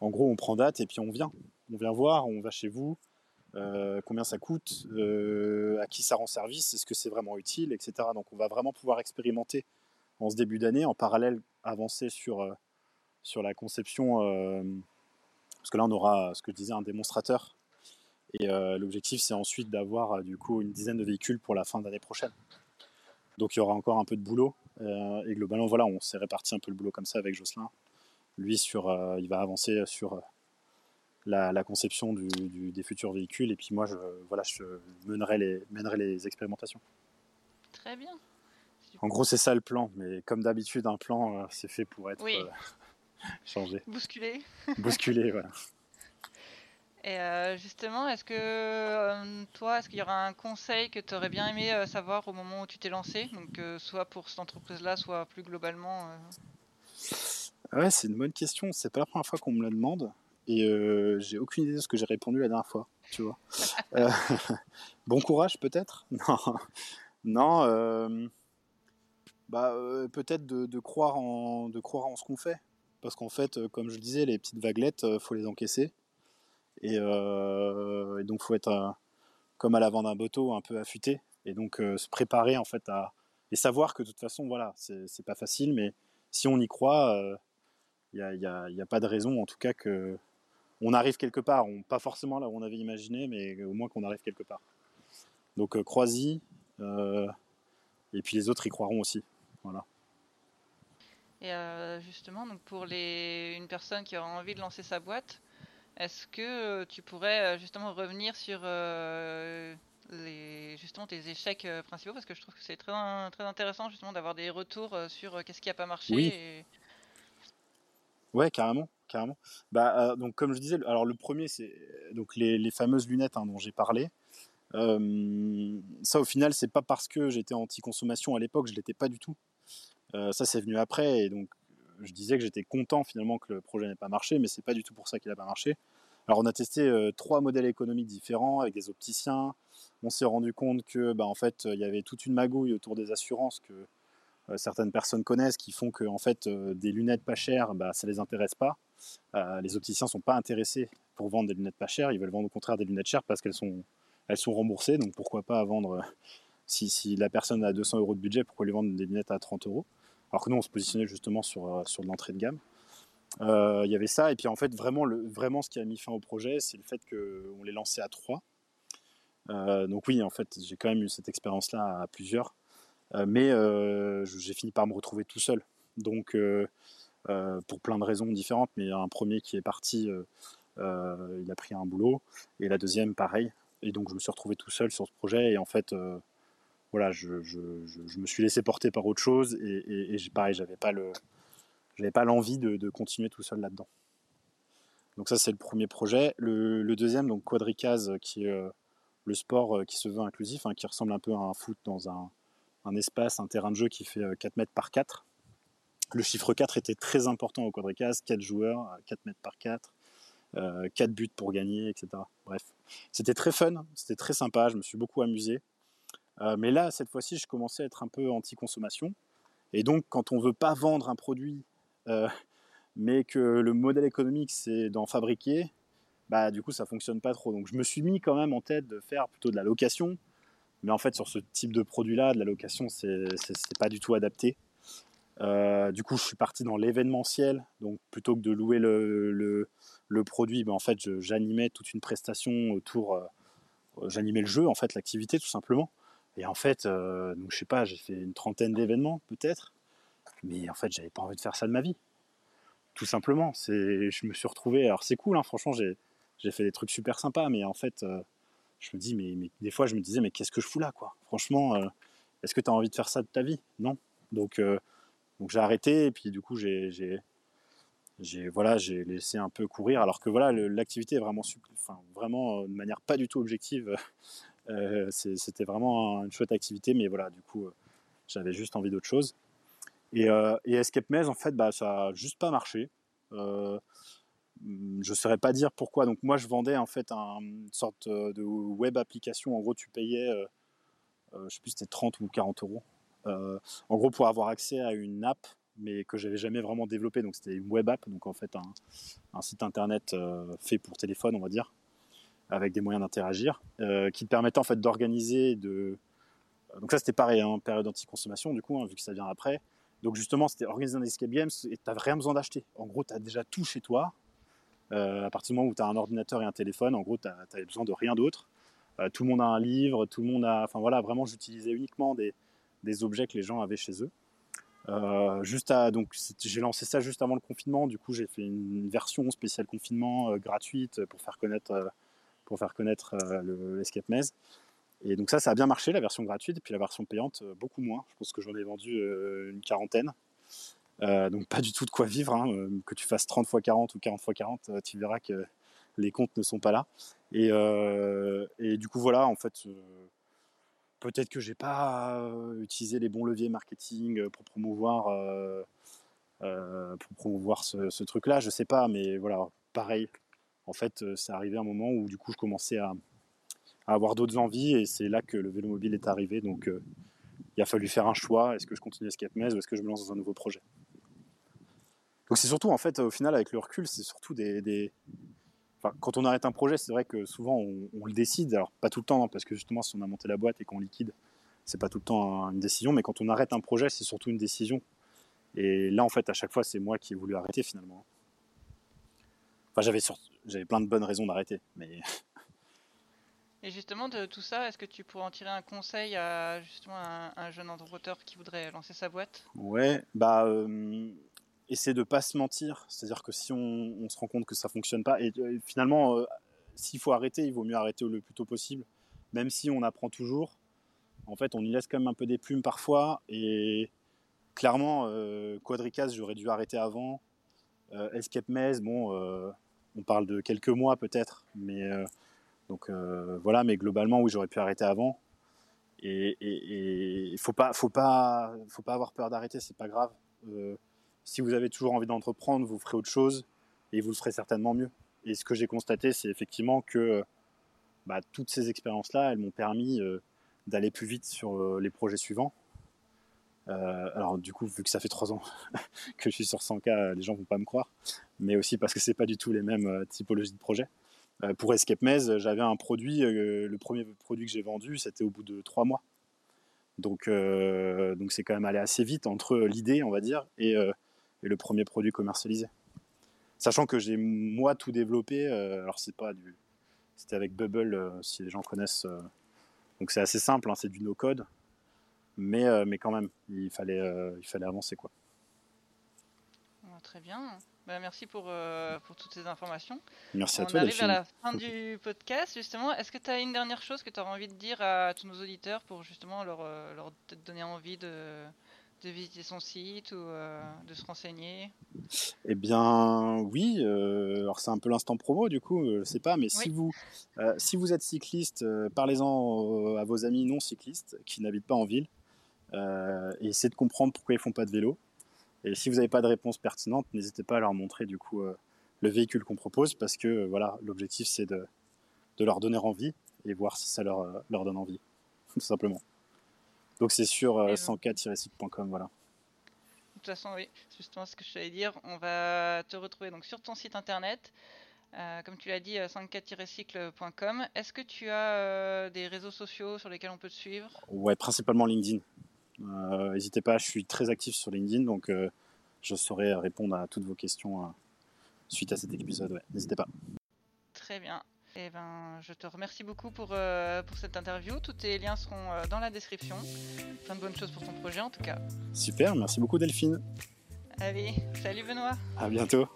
en gros, on prend date et puis on vient. On vient voir, on va chez vous, euh, combien ça coûte, euh, à qui ça rend service, est-ce que c'est vraiment utile, etc. Donc on va vraiment pouvoir expérimenter en ce début d'année, en parallèle avancer sur, euh, la conception, parce que là on aura, ce que je disais, un démonstrateur. Et l'objectif c'est ensuite d'avoir du coup une dizaine de véhicules pour la fin d'année prochaine. Donc il y aura encore un peu de boulot. et globalement, voilà, on s'est réparti un peu le boulot comme ça avec Jocelyn lui, sur, euh, il va avancer sur euh, la, conception des futurs véhicules et puis moi, je, voilà, je mènerai les, mènerai les expérimentations. Très bien. En gros, c'est ça le plan, mais comme d'habitude, un plan, euh, c'est fait pour être (laughs) changé. Bousculé. (laughs) Bousculé, voilà. Et justement, est-ce que toi, est-ce qu'il y aura un conseil que tu aurais bien aimé savoir au moment où tu t'es lancé, donc soit pour cette entreprise-là, soit plus globalement Ouais, c'est une bonne question. C'est pas la première fois qu'on me la demande. Et euh, j'ai aucune idée de ce que j'ai répondu la dernière fois, tu vois. (laughs) Euh, (laughs) bon courage peut-être? (laughs) Non, non. Euh, bah peut-être de, croire en de croire en ce qu'on fait, parce qu'en fait, comme je le disais, les petites vaguelettes, faut les encaisser. Et, et donc faut être comme à l'avant d'un bateau, un peu affûté, et donc se préparer en fait à et savoir que de toute façon, voilà, c'est pas facile, mais si on y croit il n'y a, a, pas de raison, en tout cas, que on arrive quelque part. On, pas forcément là où on avait imaginé, mais au moins qu'on arrive quelque part. Donc, euh, crois-y, euh, et puis les autres y croiront aussi. Voilà. Et justement, donc pour les... une personne qui aura envie de lancer sa boîte, est-ce que tu pourrais justement revenir sur les, justement tes échecs principaux? Parce que je trouve que c'est très, très intéressant justement d'avoir des retours sur qu'est-ce qui a pas marché. Oui. Ouais, carrément, carrément. Bah, donc comme je disais, alors le premier c'est donc les, fameuses lunettes hein, dont j'ai parlé. ça au final c'est pas parce que j'étais anti-consommation à l'époque, je l'étais pas du tout. ça c'est venu après et donc je disais que j'étais content finalement que le projet n'ait pas marché, mais c'est pas du tout pour ça qu'il n'a pas marché. Alors on a testé trois modèles économiques différents avec des opticiens. On s'est rendu compte que bah, en fait il y avait toute une magouille autour des assurances que certaines personnes connaissent qui font que en fait, euh, des lunettes pas chères, bah, ça les intéresse pas. Euh, les opticiens sont pas intéressés pour vendre des lunettes pas chères, ils veulent vendre au contraire des lunettes chères parce qu'elles sont, elles sont remboursées, donc pourquoi pas vendre, si, si, la personne a 200 euros de budget, pourquoi lui vendre des lunettes à 30 euros? Alors que nous, on se positionnait justement sur, sur l'entrée de gamme. Il y avait ça, et puis en fait, vraiment, le, vraiment ce qui a mis fin au projet, c'est le fait qu'on les lançait à 3. donc oui, en fait, j'ai quand même eu cette expérience-là à plusieurs. Euh, mais euh, j'ai fini par me retrouver tout seul. Donc, euh, pour plein de raisons différentes, mais un premier qui est parti, il a pris un boulot, et la deuxième, pareil. Et donc, je me suis retrouvé tout seul sur ce projet, et en fait, voilà, je, je, me suis laissé porter par autre chose et, pareil, j'avais pas le, j'avais pas l'envie de, continuer tout seul là-dedans. Donc ça c'est le premier projet. Le, deuxième, donc Quadricaz, qui est le sport qui se veut inclusif, hein, qui ressemble un peu à un foot dans un, un espace, un terrain de jeu qui fait 4 euh, mètres par 4. Le chiffre 4 était très important au quadricase, 4 joueurs, 4 mètres par 4, 4 euh, buts pour gagner, etc. Bref, c'était très fun, c'était très sympa, je me suis beaucoup amusé. Euh, mais là, cette fois-ci, je commençais à être un peu anti-consommation. Et donc, quand on veut pas vendre un produit, mais que le modèle économique, c'est d'en fabriquer, bah, du coup, ça fonctionne pas trop. Donc, je me suis mis quand même en tête de faire plutôt de la location, mais en fait, sur ce type de produit-là, de la location, c'est pas du tout adapté. Euh, du coup, je suis parti dans l'événementiel. Donc, plutôt que de louer le, le, produit, ben, en fait, j'animais toute une prestation autour. Euh, j'animais le jeu, en fait, l'activité, tout simplement. Et en fait, euh, donc, je sais pas, j'ai fait une trentaine d'événements, peut-être. Mais en fait, j'avais pas envie de faire ça de ma vie. Tout simplement. Je me suis retrouvé. Alors, c'est cool, hein, franchement, j'ai fait des trucs super sympas, mais en fait je me dis, mais, des fois, je me disais, mais qu'est-ce que je fous là, quoi? Franchement, euh, est-ce que tu as envie de faire ça de ta vie? Non. Donc, euh, donc j'ai arrêté, et puis du coup, j'ai, voilà, j'ai laissé un peu courir, alors que voilà, l'activité est vraiment, enfin, vraiment euh, de manière pas du tout objective. (laughs) c'était vraiment une chouette activité, mais voilà, du coup, j'avais juste envie d'autre chose. Et, et Escape Maze, en fait, bah, ça a juste pas marché je ne saurais pas dire pourquoi. Donc moi, je vendais en fait une sorte euh, de web application. En gros, tu payais, euh, euh, je sais plus, c'était 30 ou 40 euros. en gros, pour avoir accès à une app, mais que j'avais jamais vraiment développée. Donc c'était une web app, donc en fait un, site internet fait pour téléphone, on va dire, avec des moyens d'interagir, qui te permettait en fait d'organiser de donc ça c'était pareil, hein, période anti-consommation du coup, hein, vu que ça vient après. Donc justement, c'était organiser un escape games et tu n'as rien besoin d'acheter. En gros, tu as déjà tout chez toi. Euh, à partir du moment où tu as un ordinateur et un téléphone, en gros, tu as, besoin de rien d'autre. Euh, tout le monde a un livre, tout le monde a. Enfin voilà, vraiment, j'utilisais uniquement des, objets que les gens avaient chez eux. Euh, juste à, donc j'ai lancé ça juste avant le confinement. Du coup, j'ai fait une version spéciale confinement gratuite pour faire connaître, pour faire connaître le Escape Maze. Et donc ça, ça a bien marché la version gratuite. Et puis la version payante, beaucoup moins. Je pense que j'en ai vendu une quarantaine. Euh, donc pas du tout de quoi vivre, hein, euh, que tu fasses 30 x 40 ou 40 x 40, tu verras que les comptes ne sont pas là. Et, euh, du coup voilà, en fait, peut-être que j'ai pas utilisé les bons leviers marketing pour promouvoir, pour promouvoir ce, truc-là, je sais pas, mais voilà, pareil. En fait, c'est arrivé un moment où du coup je commençais à, avoir d'autres envies et c'est là que le vélo mobile est arrivé. Donc il a fallu faire un choix. Est-ce que je continue Escape Maze ou est-ce que je me lance dans un nouveau projet? Donc c'est surtout, en fait, au final, avec le recul, c'est surtout des, Enfin, quand on arrête un projet, c'est vrai que souvent on, le décide. Alors pas tout le temps, hein, parce que justement, si on a monté la boîte et qu'on liquide, c'est pas tout le temps une décision. Mais quand on arrête un projet, c'est surtout une décision. Et là, en fait, à chaque fois, c'est moi qui ai voulu arrêter finalement. Enfin, j'avais j'avais plein de bonnes raisons d'arrêter, mais. (laughs) Et justement, de tout ça, est-ce que tu pourrais en tirer un conseil à justement un, jeune entrepreneur qui voudrait lancer sa boîte? Ouais, bah. Euh, et c'est de pas se mentir. C'est-à-dire que si on, se rend compte que ça fonctionne pas, et, finalement, s'il faut arrêter, il vaut mieux arrêter le plus tôt possible, même si on apprend toujours. En fait, on y laisse quand même un peu des plumes parfois, et clairement, Quadricas, j'aurais dû arrêter avant. Escape Maze, bon, on parle de quelques mois peut-être, mais donc voilà, mais globalement, oui, j'aurais pu arrêter avant. Et il faut pas, faut pas, avoir peur d'arrêter, c'est pas grave. Euh, si vous avez toujours envie d'entreprendre, vous ferez autre chose et vous le ferez certainement mieux. Et ce que j'ai constaté, c'est effectivement que bah, toutes ces expériences-là, elles m'ont permis euh, d'aller plus vite sur euh, les projets suivants. alors du coup, vu que ça fait trois ans (laughs) que je suis sur 100K, les gens vont pas me croire, mais aussi parce que c'est pas du tout les mêmes typologies de projets. Euh, pour Escape Maze, j'avais un produit, euh, le premier produit que j'ai vendu, c'était au bout de trois mois. Donc, euh, donc c'est quand même allé assez vite entre l'idée, on va dire, et, le premier produit commercialisé. Sachant que j'ai moi tout développé, alors c'est pas du, c'était avec Bubble, si les gens connaissent. donc c'est assez simple, hein, c'est du no-code, mais, mais quand même, il fallait, il fallait avancer quoi. Très bien. Bah, merci pour, euh, pour toutes ces informations. Merci à toi. On arrive à la fin du podcast, justement. Est-ce que tu as une dernière chose que tu auras envie de dire à tous nos auditeurs pour justement leur, euh, leur donner envie de, de visiter son site ou euh, de se renseigner? Eh bien, oui. alors, c'est un peu l'instant promo, du coup, je sais pas, mais si, vous, si vous êtes cycliste, parlez-en à vos amis non cyclistes qui n'habitent pas en ville et essayez de comprendre pourquoi ils font pas de vélo. Et si vous n'avez pas de réponse pertinente, n'hésitez pas à leur montrer du coup euh, le véhicule qu'on propose parce que euh, voilà, l'objectif c'est de, de, leur donner envie et voir si ça leur, euh, leur donne envie, (laughs) tout simplement. Donc c'est sur 104-site.com, voilà. De toute façon, oui, c'est justement ce que je voulais dire. On va te retrouver donc sur ton site internet. comme tu l'as dit, 104-cycle.com. Est-ce que tu as des réseaux sociaux sur lesquels on peut te suivre? Ouais, principalement LinkedIn. Euh, n'hésitez pas, je suis très actif sur LinkedIn, donc euh, je saurai répondre à toutes vos questions euh, suite à cet épisode. N'hésitez pas. Très bien. Eh ben, je te remercie beaucoup pour, pour cette interview. Tous tes liens seront dans la description. Plein de bonnes choses pour ton projet en tout cas. Super, merci beaucoup Delphine. Allez, salut Benoît. À bientôt.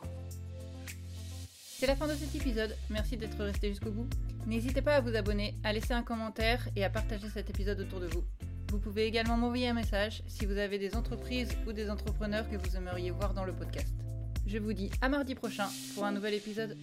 C'est la fin de cet épisode. Merci d'être resté jusqu'au bout. N'hésitez pas à vous abonner, à laisser un commentaire et à partager cet épisode autour de vous. Vous pouvez également m'envoyer un message si vous avez des entreprises ou des entrepreneurs que vous aimeriez voir dans le podcast. Je vous dis à mardi prochain pour un nouvel épisode.